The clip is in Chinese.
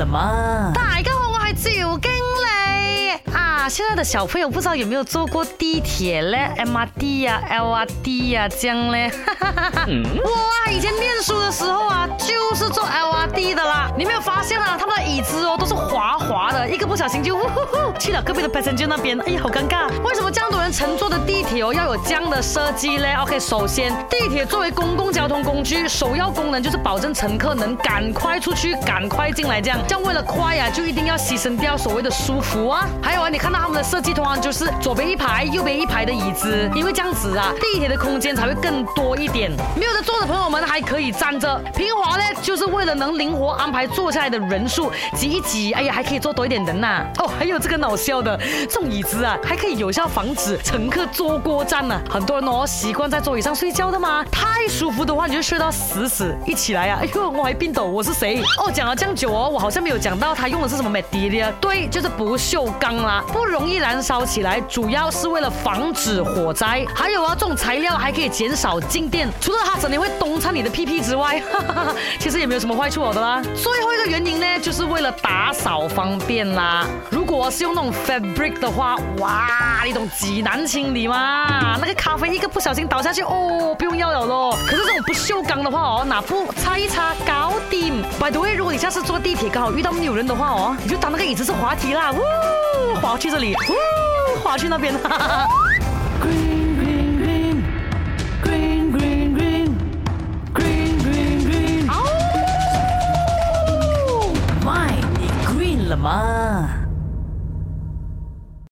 怎么大家好，我系赵经理啊。现在的小朋友不知道有没有坐过地铁咧？M R D 啊，L R D 啊，这样呢。我啊，以前念书的时候啊，就是坐 L。LRT 的啦。你没有发现啊，他们的椅子哦都是滑滑的，一个不小心就呼呼呼去了隔壁的 passenger 那边，哎呀，好尴尬。为什么这样多人乘坐的地铁哦要有这样的设计嘞？OK，首先，地铁作为公共交通工具，首要功能就是保证乘客能赶快出去、赶快进来，这样。这样为了快啊，就一定要牺牲掉所谓的舒服啊。还有啊，你看到他们的设计通常就是左边一排、右边一排的椅子，因为这样子啊，地铁的空间才会更多一点。没有的坐的朋友们还可以站着。平滑呢，就是为了能灵活安排坐下来的人数，挤一挤，哎呀，还可以坐多一点人呐。哦，还有这个脑笑的，这种椅子啊，还可以有效防止乘客坐过站呢。很多人哦习惯在座椅上睡觉的嘛，太舒服的话你就睡到死死，一起来啊，哎呦，我还冰斗，我是谁？哦，讲了这样久哦，我好像没有讲到它用的是什么 material，对，就是不锈钢啦，不容易燃烧起来，主要是为了防止火灾。还有啊，这种材料还可以减少静电，除了它整天会冬擦你的屁屁之外，哈哈哈，其实也没有什么坏处哦的啦。最后一个原因呢，就是为了打扫方便啦。如果是用那种 fabric 的话，哇，你懂极难清理吗？那个咖啡一个不小心倒下去，哦，不用要了咯。可是这种不锈钢的话哦，拿布擦一擦，搞定。By the way，如果你下次坐地铁刚好遇到没有人的话哦，你就当那个椅子是滑梯啦，呜，滑去这里，呜，滑去那边，了吗？